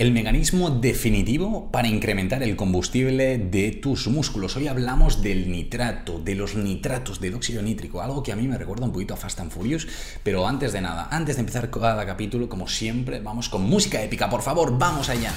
El mecanismo definitivo para incrementar el combustible de tus músculos. Hoy hablamos del nitrato, de los nitratos, del óxido nítrico, algo que a mí me recuerda un poquito a Fast and Furious. Pero antes de nada, antes de empezar cada capítulo, como siempre, vamos con música épica. Por favor, vamos allá.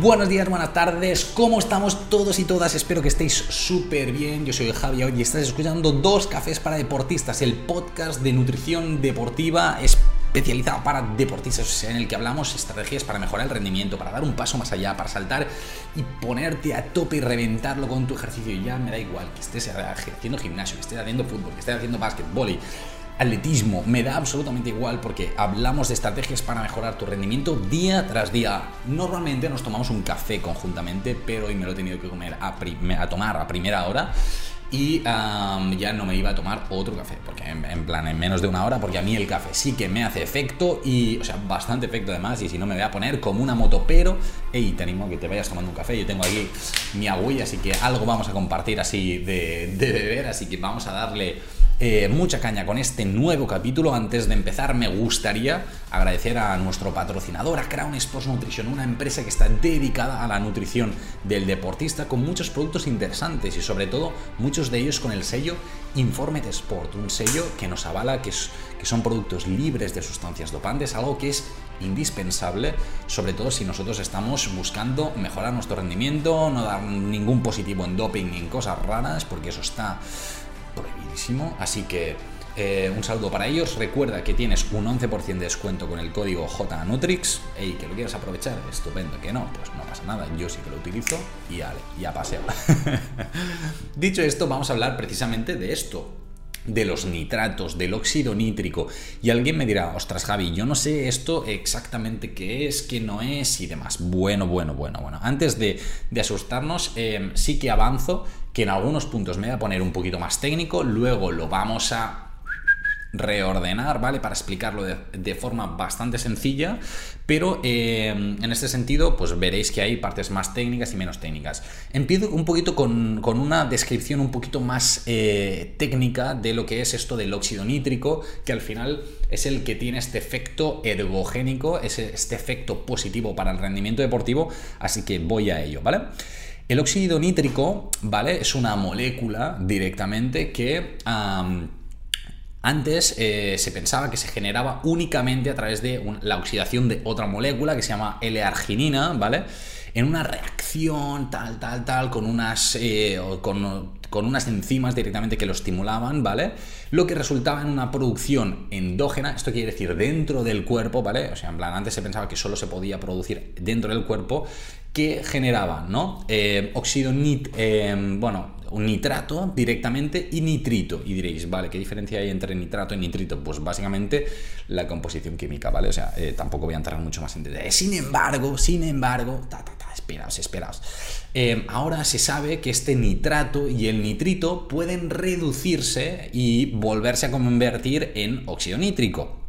Buenos días, buenas tardes, ¿cómo estamos todos y todas? Espero que estéis súper bien. Yo soy Javi hoy y estás escuchando Dos Cafés para Deportistas, el podcast de nutrición deportiva especializado para deportistas, en el que hablamos estrategias para mejorar el rendimiento, para dar un paso más allá, para saltar y ponerte a tope y reventarlo con tu ejercicio. Y ya me da igual que estés haciendo gimnasio, que estés haciendo fútbol, que estés haciendo básquet, vóley atletismo, me da absolutamente igual porque hablamos de estrategias para mejorar tu rendimiento día tras día. Normalmente nos tomamos un café conjuntamente, pero hoy me lo he tenido que comer a, tomar a primera hora y ya no me iba a tomar otro café, porque en, plan en menos de una hora, porque a mí el café sí que me hace efecto y, o sea, bastante efecto además, y si no me voy a poner como una moto, pero, hey, te animo a que te vayas tomando un café, yo tengo aquí mi agüilla, así que algo vamos a compartir así de, de beber, así que vamos a darle eh, mucha caña con este nuevo capítulo. Antes de empezar, me gustaría agradecer a nuestro patrocinador, a Crown Sports Nutrition, una empresa que está dedicada a la nutrición del deportista con muchos productos interesantes y sobre todo muchos de ellos con el sello Informed Sport, un sello que nos avala que, que son productos libres de sustancias dopantes, algo que es indispensable, sobre todo si nosotros estamos buscando mejorar nuestro rendimiento, no dar ningún positivo en doping ni en cosas raras, porque eso está Así que eh, un saludo para ellos. Recuerda que tienes un 11% de descuento con el código JNutrix. Y que lo quieras aprovechar, estupendo. Que no, pues no pasa nada. Yo sí que lo utilizo y ale, ya paseo. Dicho esto, vamos a hablar precisamente de esto de los nitratos, del óxido nítrico. Y alguien me dirá, ostras Javi, yo no sé esto exactamente qué es, qué no es y demás. Bueno, bueno, bueno, bueno. Antes de, asustarnos, eh, sí que avanzo que en algunos puntos me voy a poner un poquito más técnico, luego lo vamos a reordenar, ¿vale? Para explicarlo de, forma bastante sencilla, pero eh, en este sentido, pues veréis que hay partes más técnicas y menos técnicas. Empiezo un poquito con, una descripción un poquito más eh, técnica de lo que es esto del óxido nítrico, que al final es el que tiene este efecto ergogénico, este efecto positivo para el rendimiento deportivo, así que voy a ello, ¿vale? El óxido nítrico, ¿vale? Es una molécula directamente que antes eh, se pensaba que se generaba únicamente a través de la oxidación de otra molécula que se llama L-arginina, ¿vale? En una reacción tal, tal, tal, con unas, eh, con, con unas enzimas directamente que lo estimulaban, ¿vale? Lo que resultaba en una producción endógena, esto quiere decir dentro del cuerpo, ¿vale? O sea, en plan, antes se pensaba que solo se podía producir dentro del cuerpo, que generaban, ¿no? Eh, nit, eh, bueno, un nitrato directamente y nitrito. Y diréis, vale, ¿qué diferencia hay entre nitrato y nitrito? Pues básicamente la composición química, ¿vale? O sea, eh, tampoco voy a entrar mucho más en detalle. Sin embargo, sin embargo, ta, ta, ta, esperaos, esperaos. ahora se sabe que este nitrato y el nitrito pueden reducirse y volverse a convertir en óxido nítrico.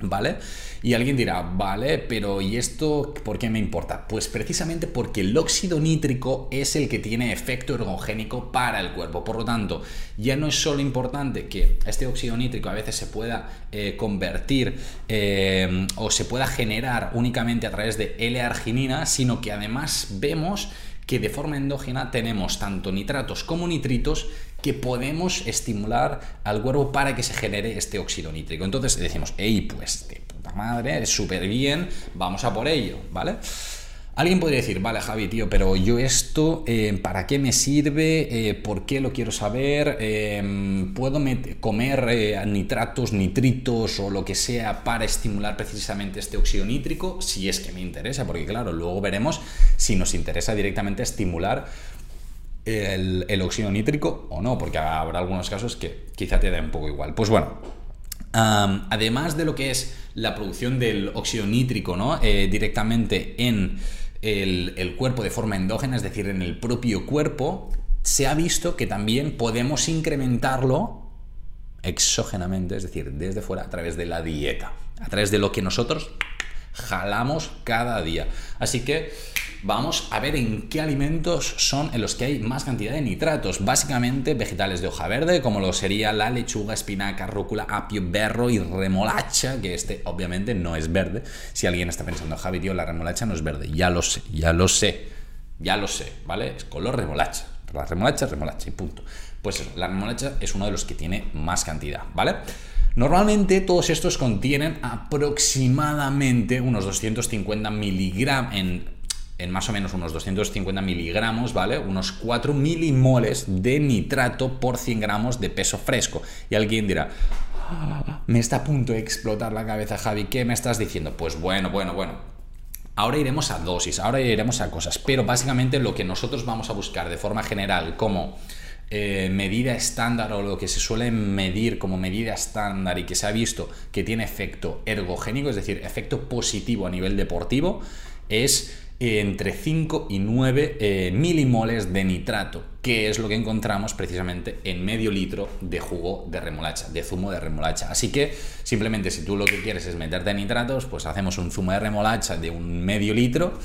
¿Vale? Y alguien dirá, vale, pero ¿y esto por qué me importa? Pues precisamente porque el óxido nítrico es el que tiene efecto ergogénico para el cuerpo. Por lo tanto, ya no es solo importante que este óxido nítrico a veces se pueda eh, convertir eh, o se pueda generar únicamente a través de L-arginina, sino que además vemos que de forma endógena tenemos tanto nitratos como nitritos que podemos estimular al cuerpo para que se genere este óxido nítrico. Entonces decimos, hey, pues madre, es súper bien, vamos a por ello, ¿vale? Alguien podría decir, vale Javi, tío, pero yo esto, eh, ¿para qué me sirve? Eh, ¿Por qué lo quiero saber? Em, ¿Puedo comer eh, nitratos, nitritos o lo que sea para estimular precisamente este óxido nítrico? Si es que me interesa, porque claro, luego veremos si nos interesa directamente estimular el, el óxido nítrico o no, porque habrá algunos casos que quizá te da un poco igual. Pues bueno, además de lo que es la producción del óxido nítrico ¿no? Eh, directamente en el, cuerpo de forma endógena, es decir, en el propio cuerpo, se ha visto que también podemos incrementarlo exógenamente, es decir, desde fuera, a través de la dieta, a través de lo que nosotros jalamos cada día. Así que vamos a ver en qué alimentos son en los que hay más cantidad de nitratos. Básicamente vegetales de hoja verde, como lo sería la lechuga, espinaca, rúcula, apio, berro y remolacha, que este obviamente no es verde. Si alguien está pensando, Javi, tío, la remolacha no es verde. Ya lo sé, ya lo sé, ya lo sé, ¿vale? Es color remolacha. La remolacha es remolacha y punto. Pues la remolacha es uno de los que tiene más cantidad, ¿vale? Normalmente todos estos contienen aproximadamente unos 250 miligramos en, en más o menos unos 250 miligramos, ¿vale? Unos 4 milimoles de nitrato por 100 gramos de peso fresco. Y alguien dirá, ah, me está a punto de explotar la cabeza, Javi, ¿qué me estás diciendo? Pues bueno, bueno, bueno. Ahora iremos a dosis, ahora iremos a cosas, pero básicamente lo que nosotros vamos a buscar de forma general como eh, medida estándar o lo que se suele medir como medida estándar y que se ha visto que tiene efecto ergogénico, es decir, efecto positivo a nivel deportivo, es eh, entre 5 y 9 eh, milimoles de nitrato, que es lo que encontramos precisamente en medio litro de jugo de remolacha, de zumo de remolacha. Así que simplemente si tú lo que quieres es meterte nitratos, pues hacemos un zumo de remolacha de un medio litro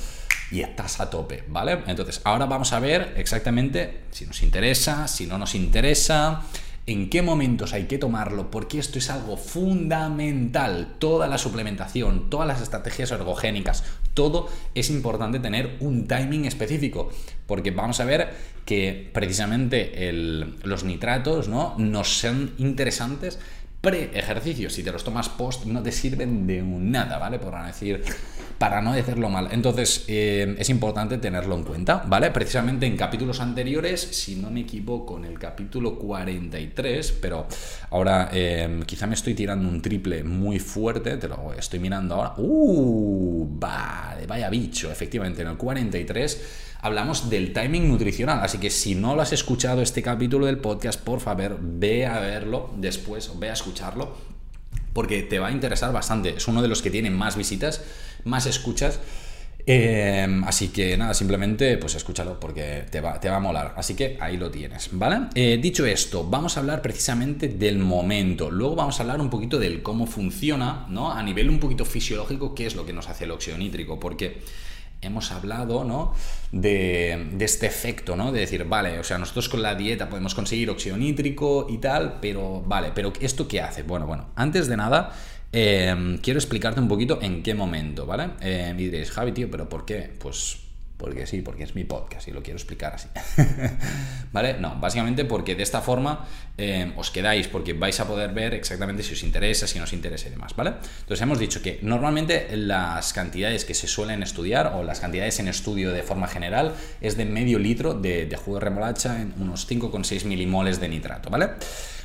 y estás a tope, ¿vale? Entonces, ahora vamos a ver exactamente si nos interesa, si no nos interesa, en qué momentos hay que tomarlo, porque esto es algo fundamental. Toda la suplementación, todas las estrategias ergogénicas, todo es importante tener un timing específico, porque vamos a ver que precisamente los nitratos ¿no? nos son interesantes pre-ejercicio. Si te los tomas post, no te sirven de nada, ¿vale? Por decir para no decirlo mal. Entonces, eh, es importante tenerlo en cuenta, ¿vale? Precisamente en capítulos anteriores, si no me equivoco, en el capítulo 43, pero ahora eh, quizá me estoy tirando un triple muy fuerte, te lo estoy mirando ahora. ¡Uh! Vale, vaya bicho, efectivamente, en el 43 hablamos del timing nutricional. Así que si no lo has escuchado este capítulo del podcast, por favor, ve a verlo después, ve a escucharlo, porque te va a interesar bastante. Es uno de los que tiene más visitas más escuchas. Em, así que nada, simplemente pues escúchalo porque te va, te va a molar. Así que ahí lo tienes, ¿vale? Eh, dicho esto, vamos a hablar precisamente del momento. Luego vamos a hablar un poquito del cómo funciona, ¿no? A nivel un poquito fisiológico, qué es lo que nos hace el óxido nítrico. Porque hemos hablado ¿no? de, de, este efecto, ¿no? De decir, vale, o sea, nosotros con la dieta podemos conseguir óxido nítrico y tal, pero vale, pero ¿esto qué hace? Bueno, bueno, antes de nada, Em, quiero explicarte un poquito en qué momento, ¿vale? Eh, y diréis, Javi, tío, ¿pero por qué? Pues porque sí, porque es mi podcast y lo quiero explicar así. ¿Vale? No, básicamente porque de esta forma em, os quedáis, porque vais a poder ver exactamente si os interesa, si no os interesa y demás, ¿vale? Entonces hemos dicho que normalmente las cantidades que se suelen estudiar, o las cantidades en estudio de forma general, es de medio litro de, de jugo de remolacha en unos 5,6 milimoles de nitrato, ¿vale?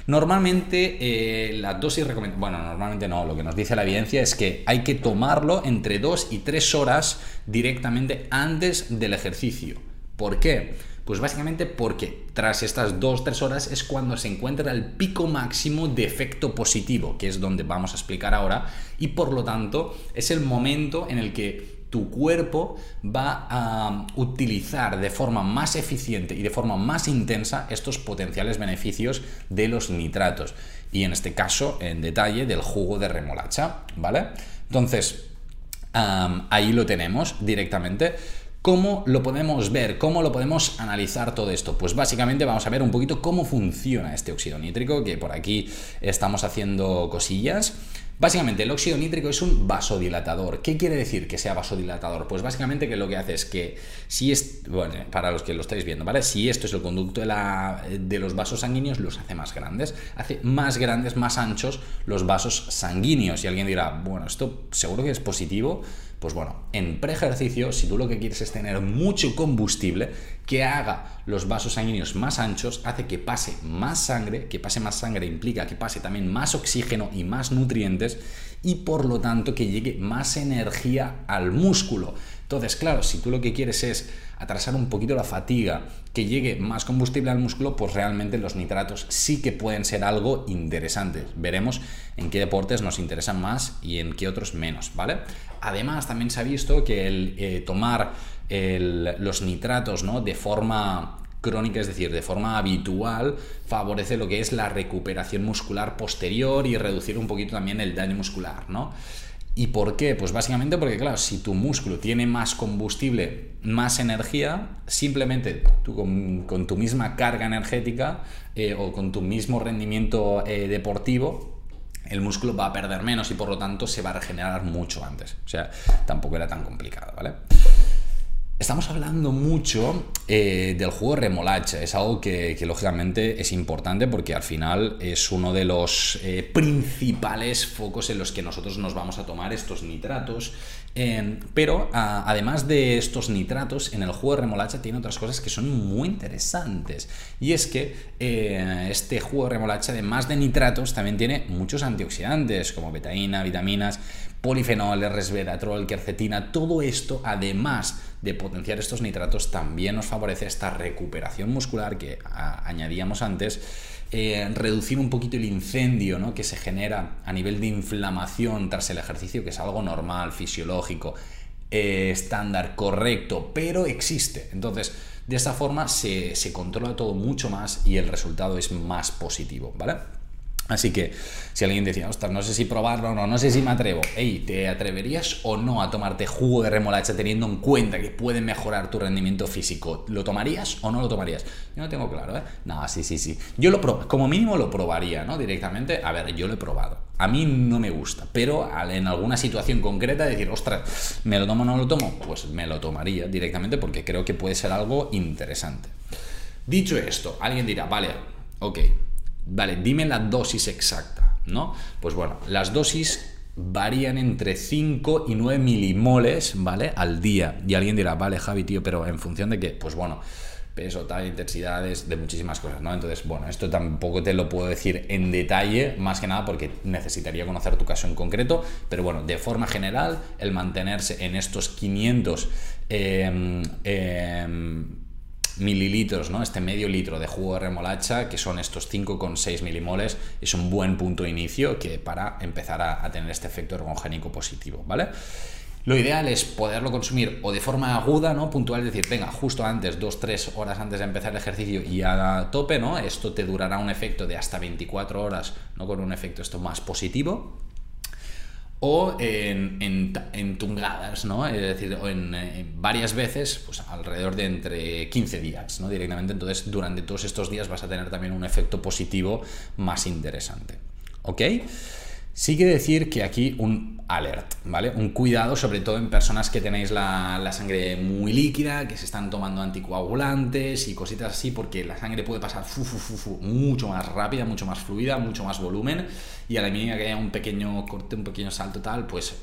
Normalmente eh, la dosis recomendada, bueno, normalmente no, lo que nos dice la evidencia es que hay que tomarlo entre 2 y 3 horas directamente antes del ejercicio. ¿Por qué? Pues básicamente porque tras estas 2-3 horas es cuando se encuentra el pico máximo de efecto positivo, que es donde vamos a explicar ahora, y por lo tanto es el momento en el que tu cuerpo va a utilizar de forma más eficiente y de forma más intensa estos potenciales beneficios de los nitratos. Y en este caso, en detalle, del jugo de remolacha, ¿vale? Entonces, ahí lo tenemos directamente. ¿Cómo lo podemos ver? ¿Cómo lo podemos analizar todo esto? Pues básicamente vamos a ver un poquito cómo funciona este óxido nítrico, que por aquí estamos haciendo cosillas. Básicamente, el óxido nítrico es un vasodilatador. ¿Qué quiere decir que sea vasodilatador? Pues básicamente que lo que hace es que si es, bueno, para los que lo estáis viendo, ¿vale? Si esto es el conducto de, la, de los vasos sanguíneos, los hace más grandes. Hace más grandes, más anchos los vasos sanguíneos. Y alguien dirá, bueno, esto seguro que es positivo. Pues bueno, en preejercicio, si tú lo que quieres es tener mucho combustible, que haga los vasos sanguíneos más anchos, hace que pase más sangre, que pase más sangre implica que pase también más oxígeno y más nutrientes y por lo tanto que llegue más energía al músculo. Entonces, claro, si tú lo que quieres es atrasar un poquito la fatiga, que llegue más combustible al músculo, pues realmente los nitratos sí que pueden ser algo interesante. Veremos en qué deportes nos interesan más y en qué otros menos, ¿vale? Además, también se ha visto que el eh, tomar los nitratos ¿no? de forma crónica, es decir, de forma habitual, favorece lo que es la recuperación muscular posterior y reducir un poquito también el daño muscular, ¿no? ¿Y por qué? Pues básicamente porque, claro, si tu músculo tiene más combustible, más energía, simplemente tú con, tu misma carga energética eh, o con tu mismo rendimiento eh, deportivo, el músculo va a perder menos y por lo tanto se va a regenerar mucho antes. O sea, tampoco era tan complicado, ¿vale? Estamos hablando mucho eh, del juego remolacha, es algo que, lógicamente es importante porque al final es uno de los eh, principales focos en los que nosotros nos vamos a tomar estos nitratos. Eh, pero además de estos nitratos, en el juego de remolacha tiene otras cosas que son muy interesantes. Y es que este jugo de remolacha, además de nitratos, también tiene muchos antioxidantes como betaína, vitaminas, polifenoles, resveratrol, quercetina, todo esto, además de potenciar estos nitratos, también nos favorece esta recuperación muscular que añadíamos antes, eh, reducir un poquito el incendio ¿no? que se genera a nivel de inflamación tras el ejercicio, que es algo normal, fisiológico, eh, estándar, correcto, pero existe. Entonces, de esta forma se, se controla todo mucho más y el resultado es más positivo, ¿vale? Así que si alguien decía, ostras, no sé si probarlo o no, no sé si me atrevo, hey, ¿te atreverías o no a tomarte jugo de remolacha teniendo en cuenta que puede mejorar tu rendimiento físico? ¿Lo tomarías o no lo tomarías? Yo no tengo claro, ¿eh? No, sí, sí, sí. Yo lo como mínimo lo probaría, ¿no? Directamente, a ver, yo lo he probado. A mí no me gusta, pero en alguna situación concreta decir, ostras, ¿me lo tomo o no lo tomo? Pues me lo tomaría directamente porque creo que puede ser algo interesante. Dicho esto, alguien dirá, vale, ok, Vale, dime la dosis exacta, ¿no? Pues bueno, las dosis varían entre 5 y 9 milimoles, ¿vale? Al día. Y alguien dirá, vale, Javi, tío, pero ¿en función de qué? Pues bueno, peso, tal, intensidades, de muchísimas cosas, ¿no? Entonces, bueno, esto tampoco te lo puedo decir en detalle, más que nada porque necesitaría conocer tu caso en concreto, pero bueno, de forma general, el mantenerse en estos 500 eh, mililitros, ¿no? Este medio litro de jugo de remolacha, que son estos 5,6 milimoles, es un buen punto de inicio que para empezar a, tener este efecto ergogénico positivo, ¿vale? Lo ideal es poderlo consumir o de forma aguda, ¿no? Puntual, es decir, venga, justo antes, dos, tres horas antes de empezar el ejercicio y a tope, ¿no? Esto te durará un efecto de hasta 24 horas, ¿no? Con un efecto esto más positivo o en, en, tungadas, ¿no? Es decir, o en, varias veces, pues alrededor de entre 15 días, ¿no? Directamente, entonces durante todos estos días vas a tener también un efecto positivo más interesante, ¿ok? Sí que decir que aquí un alert, ¿vale? Un cuidado, sobre todo en personas que tenéis la, sangre muy líquida, que se están tomando anticoagulantes y cositas así, porque la sangre puede pasar mucho más rápida, mucho más fluida, mucho más volumen, y a la mínima que haya un pequeño corte, un pequeño salto tal, pues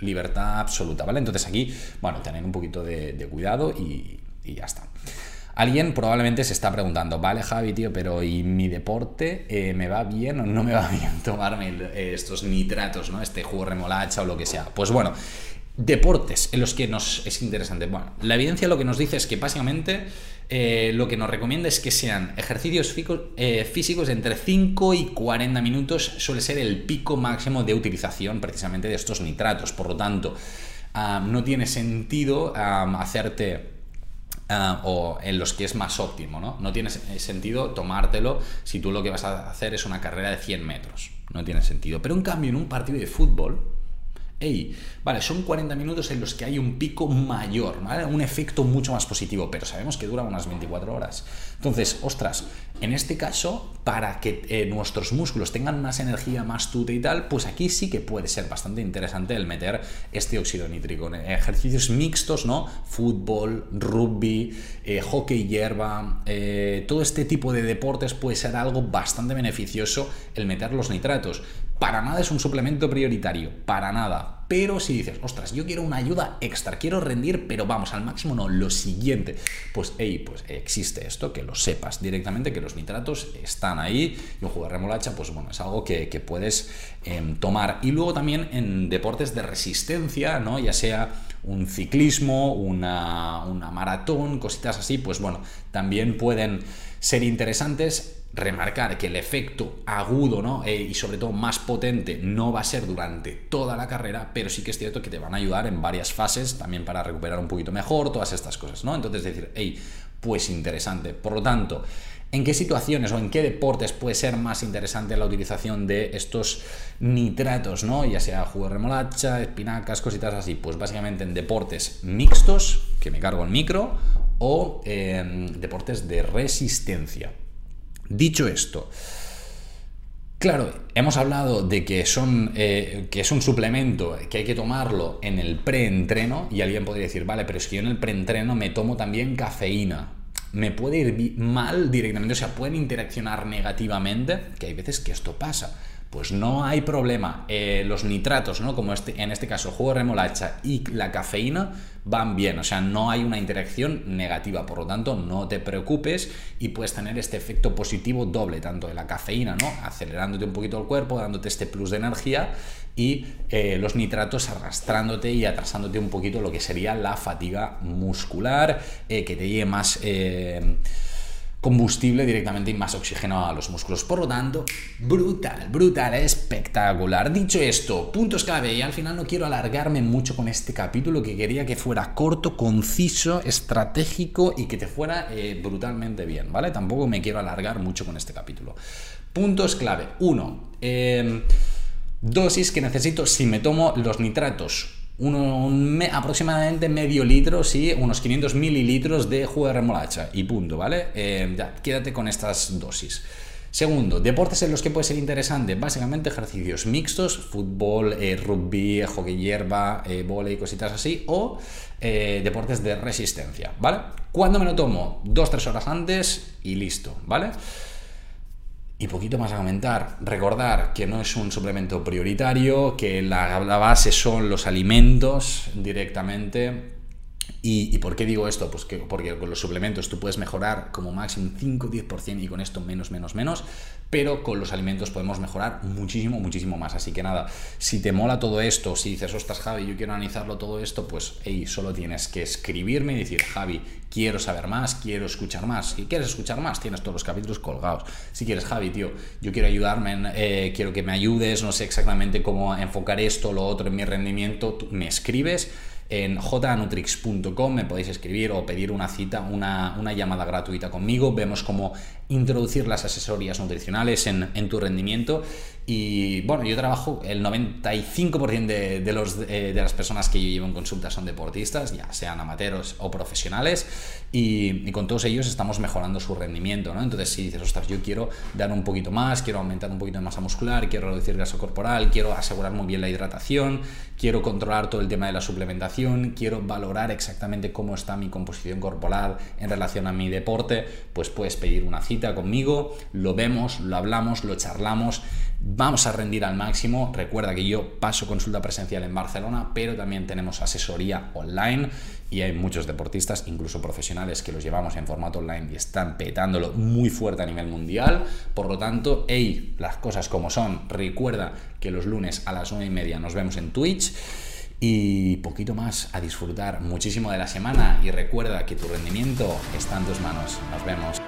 libertad absoluta, ¿vale? Entonces aquí, bueno, tener un poquito de, cuidado y ya está. Alguien probablemente se está preguntando, vale Javi, tío, pero ¿y mi deporte eh, me va bien o no me va bien tomarme eh, estos nitratos, ¿no? Este jugo remolacha o lo que sea? Pues bueno, deportes en los que nos es interesante. Bueno, la evidencia lo que nos dice es que básicamente eh, lo que nos recomienda es que sean ejercicios físicos entre 5 y 40 minutos, suele ser el pico máximo de utilización precisamente de estos nitratos. Por lo tanto, ah, no tiene sentido ah, hacerte Ah, o en los que es más óptimo, ¿no? No tiene sentido tomártelo si tú lo que vas a hacer es una carrera de 100 metros. No tiene sentido. Pero en cambio, en un partido de fútbol, Ey, vale, son 40 minutos en los que hay un pico mayor, ¿vale? Un efecto mucho más positivo, pero sabemos que dura unas 24 horas. Entonces, ostras, en este caso, para que eh, nuestros músculos tengan más energía, más tute y tal, pues aquí sí que puede ser bastante interesante el meter este óxido nítrico. Ejercicios mixtos, ¿no? Fútbol, rugby, eh, hockey hierba, eh, todo este tipo de deportes puede ser algo bastante beneficioso el meter los nitratos. Para nada es un suplemento prioritario, para nada. Pero si dices, ostras, yo quiero una ayuda extra, quiero rendir, pero vamos, al máximo no, lo siguiente, pues, hey, pues existe esto, que lo sepas directamente, que los nitratos están ahí y un jugo de remolacha, pues bueno, es algo que, puedes em, tomar. Y luego también en deportes de resistencia, ¿no? Ya sea un ciclismo, una, una maratón, cositas así, pues bueno, también pueden ser interesantes remarcar que el efecto agudo ¿no? Eh, y sobre todo más potente no va a ser durante toda la carrera, pero sí que es cierto que te van a ayudar en varias fases también para recuperar un poquito mejor, todas estas cosas, ¿no? Entonces decir, hey, pues interesante. Por lo tanto, ¿En qué situaciones o en qué deportes puede ser más interesante la utilización de estos nitratos, ¿no? Ya sea jugo de remolacha, espinacas, cositas así. Pues básicamente en deportes mixtos, que me cargo el micro, o en deportes de resistencia. Dicho esto, Claro, hemos hablado de que, son, eh, que es un suplemento que hay que tomarlo en el preentreno y alguien podría decir, vale, pero es que yo en el preentreno me tomo también cafeína. Me puede ir mal directamente, o sea, pueden interaccionar negativamente, que hay veces que esto pasa pues no hay problema. Eh, los nitratos, ¿no? Como este, en este caso el jugo de remolacha y la cafeína, van bien. O sea, no hay una interacción negativa. Por lo tanto, no te preocupes y puedes tener este efecto positivo doble, tanto de la cafeína, ¿no? Acelerándote un poquito el cuerpo, dándote este plus de energía y eh, los nitratos arrastrándote y atrasándote un poquito lo que sería la fatiga muscular, eh, que te lleve más combustible directamente y más oxígeno a los músculos. Por lo tanto, brutal, brutal, espectacular. Dicho esto, puntos clave y al final no quiero alargarme mucho con este capítulo que quería que fuera corto, conciso, estratégico y que te fuera eh, brutalmente bien, ¿vale? Tampoco me quiero alargar mucho con este capítulo. Puntos clave. Uno, em, dosis que necesito si me tomo los nitratos aproximadamente medio litro, sí, unos 500 mililitros de jugo de remolacha y punto, ¿vale? Eh, ya, quédate con estas dosis. Segundo, deportes en los que puede ser interesante, básicamente ejercicios mixtos, fútbol, eh, rugby, hockey hierba, eh, volei, cositas así, o eh, deportes de resistencia, ¿vale? ¿Cuándo me lo tomo? Dos, tres horas antes y listo, ¿vale? Y poquito más a comentar. Recordar que no es un suplemento prioritario, que la, base son los alimentos directamente. ¿Y, por qué digo esto? Pues que, porque con los suplementos tú puedes mejorar como máximo 5-10% y con esto menos, menos, menos pero con los alimentos podemos mejorar muchísimo, muchísimo más. Así que nada, si te mola todo esto, si dices, ostras Javi, yo quiero analizarlo todo esto, pues hey, solo tienes que escribirme y decir, Javi, quiero saber más, quiero escuchar más. Si quieres escuchar más, tienes todos los capítulos colgados. Si quieres, Javi, tío, yo quiero ayudarme, eh, quiero que me ayudes, no sé exactamente cómo enfocar esto, lo otro en mi rendimiento, tú me escribes en jnutrix.com me podéis escribir o pedir una cita, una, una, llamada gratuita conmigo. Vemos cómo introducir las asesorías nutricionales en, en tu rendimiento y bueno, yo trabajo, el 95% de, los, eh, de las personas que yo llevo en consulta son deportistas, ya sean amateurs o profesionales, y, con todos ellos estamos mejorando su rendimiento, ¿no? Entonces, si dices, ostras, yo quiero dar un poquito más, quiero aumentar un poquito de masa muscular, quiero reducir gasto corporal, quiero asegurar muy bien la hidratación, quiero controlar todo el tema de la suplementación, quiero valorar exactamente cómo está mi composición corporal en relación a mi deporte, pues puedes pedir una cita conmigo, lo vemos, lo hablamos, lo charlamos Vamos a rendir al máximo. Recuerda que yo paso consulta presencial en Barcelona, pero también tenemos asesoría online y hay muchos deportistas, incluso profesionales, que los llevamos en formato online y están petándolo muy fuerte a nivel mundial. Por lo tanto, hey, las cosas como son. Recuerda que los lunes a las 9 y media nos vemos en Twitch y poquito más a disfrutar muchísimo de la semana y recuerda que tu rendimiento está en tus manos. Nos vemos.